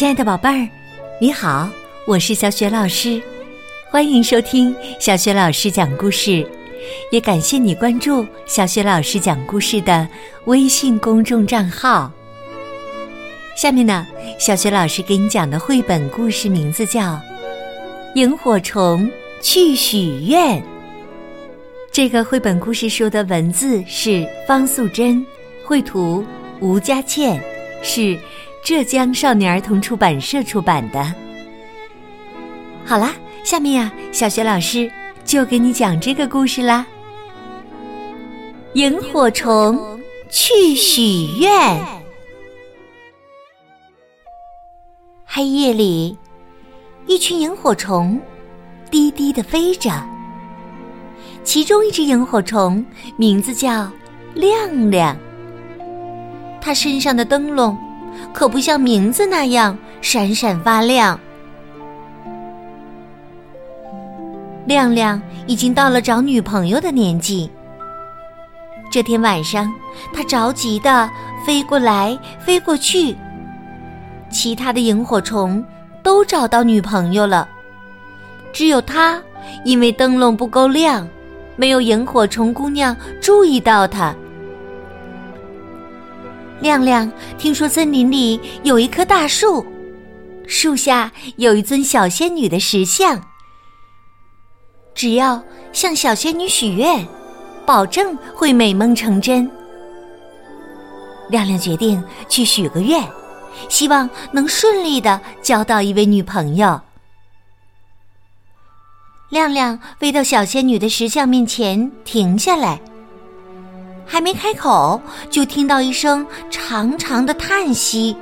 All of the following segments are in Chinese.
亲爱的宝贝儿，你好，我是小雪老师，欢迎收听小雪老师讲故事，也感谢你关注小雪老师讲故事的微信公众账号。下面呢，小雪老师给你讲的绘本故事名字叫《萤火虫去许愿》。这个绘本故事书的文字是方素珍，绘图吴佳倩，是。浙江少年儿童出版社出版的。好啦，下面呀，小学老师就给你讲这个故事啦。萤火虫去许愿。黑夜里，一群萤火虫低低的飞着。其中一只萤火虫名字叫亮亮，它身上的灯笼。可不像名字那样闪闪发亮。亮亮已经到了找女朋友的年纪。这天晚上，他着急的飞过来飞过去。其他的萤火虫都找到女朋友了，只有他因为灯笼不够亮，没有萤火虫姑娘注意到他。亮亮听说森林里有一棵大树，树下有一尊小仙女的石像。只要向小仙女许愿，保证会美梦成真。亮亮决定去许个愿，希望能顺利的交到一位女朋友。亮亮飞到小仙女的石像面前，停下来。还没开口，就听到一声长长的叹息。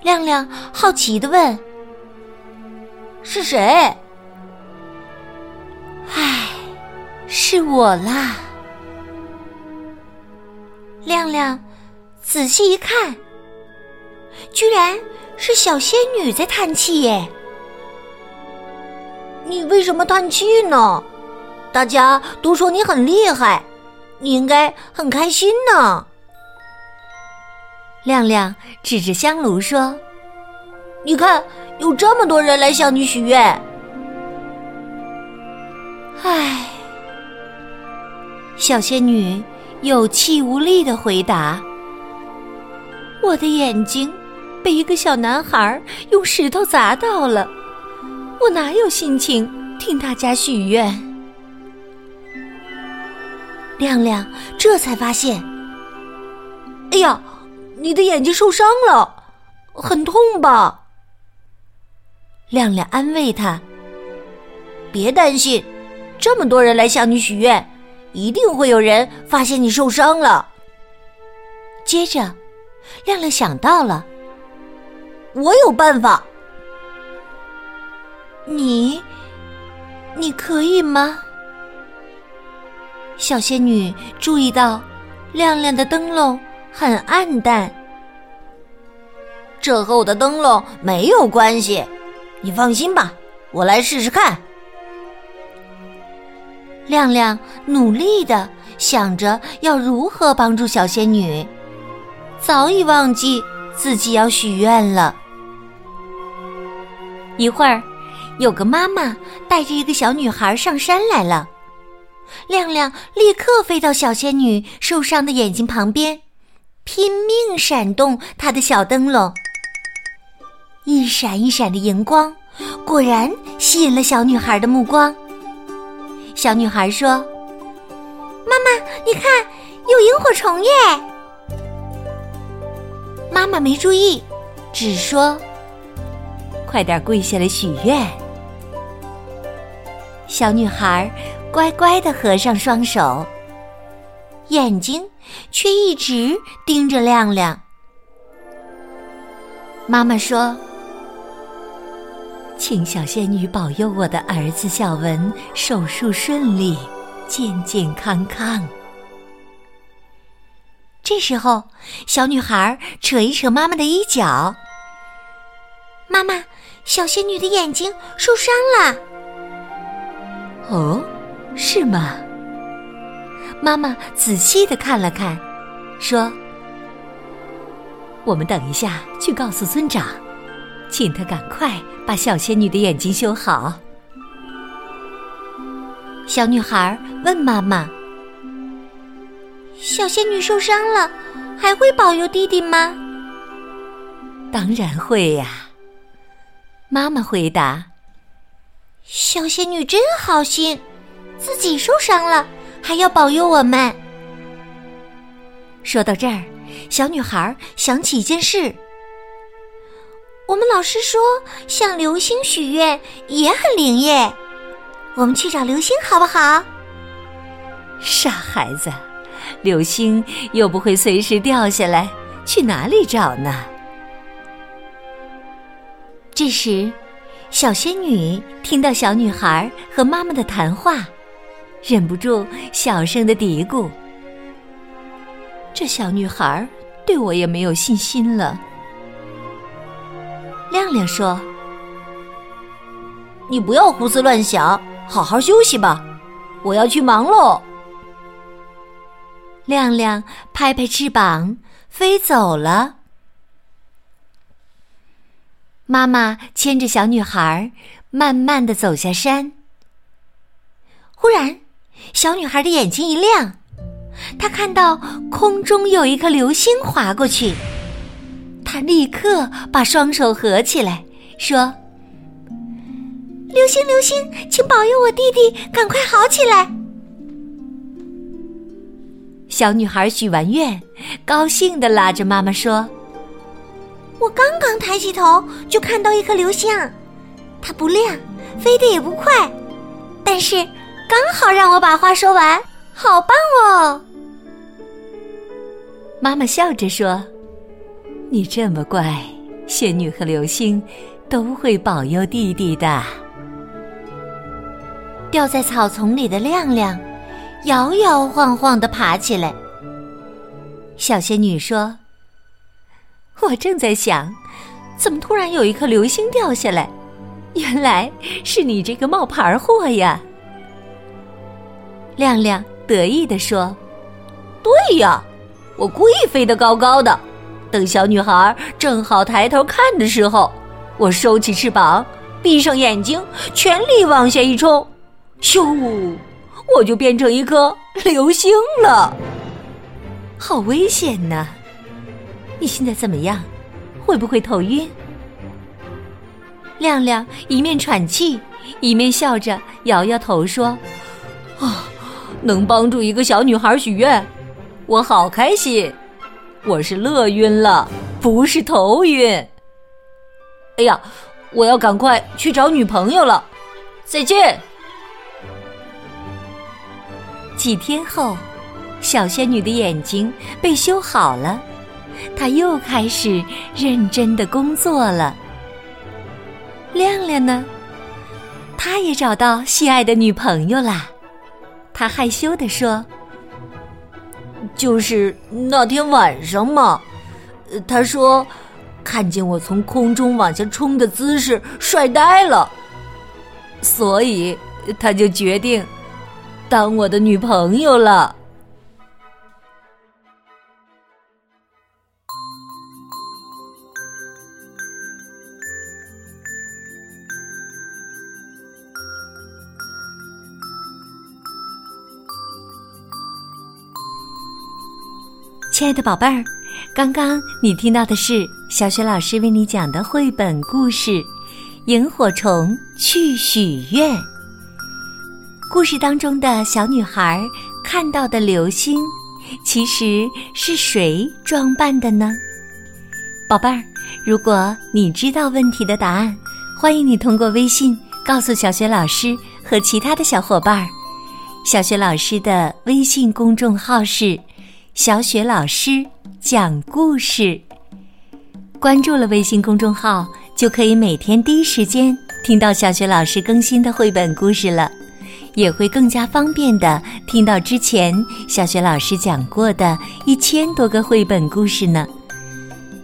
亮亮好奇的问：“是谁？”“唉，是我啦。”亮亮仔细一看，居然是小仙女在叹气耶！你为什么叹气呢？大家都说你很厉害，你应该很开心呢。亮亮指着香炉说：“你看，有这么多人来向你许愿。”唉，小仙女有气无力的回答：“我的眼睛被一个小男孩用石头砸到了，我哪有心情听大家许愿？”亮亮这才发现，哎呀，你的眼睛受伤了，很痛吧？亮亮安慰他：“别担心，这么多人来向你许愿，一定会有人发现你受伤了。”接着，亮亮想到了，我有办法。你，你可以吗？小仙女注意到，亮亮的灯笼很暗淡。这和我的灯笼没有关系，你放心吧，我来试试看。亮亮努力的想着要如何帮助小仙女，早已忘记自己要许愿了。一会儿，有个妈妈带着一个小女孩上山来了。亮亮立刻飞到小仙女受伤的眼睛旁边，拼命闪动他的小灯笼。一闪一闪的荧光，果然吸引了小女孩的目光。小女孩说：“妈妈，你看，有萤火虫耶！”妈妈没注意，只说：“快点跪下来许愿。”小女孩。乖乖的合上双手，眼睛却一直盯着亮亮。妈妈说：“请小仙女保佑我的儿子小文手术顺利，健健康康。”这时候，小女孩扯一扯妈妈的衣角：“妈妈，小仙女的眼睛受伤了。”哦。是吗？妈妈仔细的看了看，说：“我们等一下去告诉村长，请他赶快把小仙女的眼睛修好。小女孩问妈妈：“小仙女受伤了，还会保佑弟弟吗？”“当然会呀。”妈妈回答。“小仙女真好心，自己受伤了还要保佑我们。”说到这儿，小女孩想起一件事：我们老师说向流星许愿也很灵验。我们去找流星好不好？傻孩子，流星又不会随时掉下来，去哪里找呢？这时，小仙女听到小女孩和妈妈的谈话，忍不住小声的嘀咕：“这小女孩对我也没有信心了。”亮亮说：“你不要胡思乱想。”好好休息吧，我要去忙喽。亮亮拍拍翅膀飞走了。妈妈牵着小女孩，慢慢的走下山。忽然，小女孩的眼睛一亮，她看到空中有一颗流星划过去，她立刻把双手合起来，说。流星，流星，请保佑我弟弟赶快好起来！小女孩许完愿，高兴的拉着妈妈说：“我刚刚抬起头，就看到一颗流星，它不亮，飞得也不快，但是刚好让我把话说完，好棒哦！”妈妈笑着说：“你这么乖，仙女和流星都会保佑弟弟的。”掉在草丛里的亮亮，摇摇晃晃的爬起来。小仙女说：“我正在想，怎么突然有一颗流星掉下来？原来是你这个冒牌货呀！”亮亮得意地说：“对呀，我故意飞得高高的，等小女孩正好抬头看的时候，我收起翅膀，闭上眼睛，全力往下一冲。”咻！我就变成一颗流星了，好危险呐！你现在怎么样？会不会头晕？亮亮一面喘气，一面笑着摇摇头说：“，能帮助一个小女孩许愿，我好开心！我是乐晕了，不是头晕。哎呀，我要赶快去找女朋友了，再见。”几天后，小仙女的眼睛被修好了，她又开始认真的工作了。亮亮呢，他也找到心爱的女朋友啦。他害羞地说：“就是那天晚上嘛，他说看见我从空中往下冲的姿势帅呆了，所以他就决定。”当我的女朋友了，亲爱的宝贝儿，刚刚你听到的是小雪老师为你讲的绘本故事《萤火虫去许愿》。故事当中的小女孩看到的流星，其实是谁装扮的呢？宝贝儿，如果你知道问题的答案，欢迎你通过微信告诉小学老师和其他的小伙伴儿。小学老师的微信公众号是“小雪老师讲故事”，关注了微信公众号，就可以每天第一时间听到小学老师更新的绘本故事了。也会更加方便的听到之前小学老师讲过的一千多个绘本故事呢。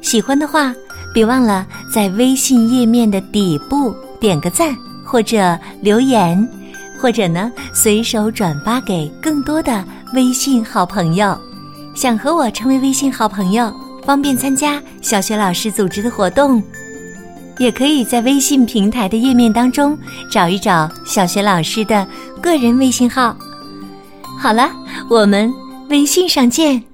喜欢的话，别忘了在微信页面的底部点个赞，或者留言，或者呢随手转发给更多的微信好朋友。想和我成为微信好朋友？方便参加小学老师组织的活动。也可以在微信平台的页面当中找一找小学老师的个人微信号。好了，我们微信上见。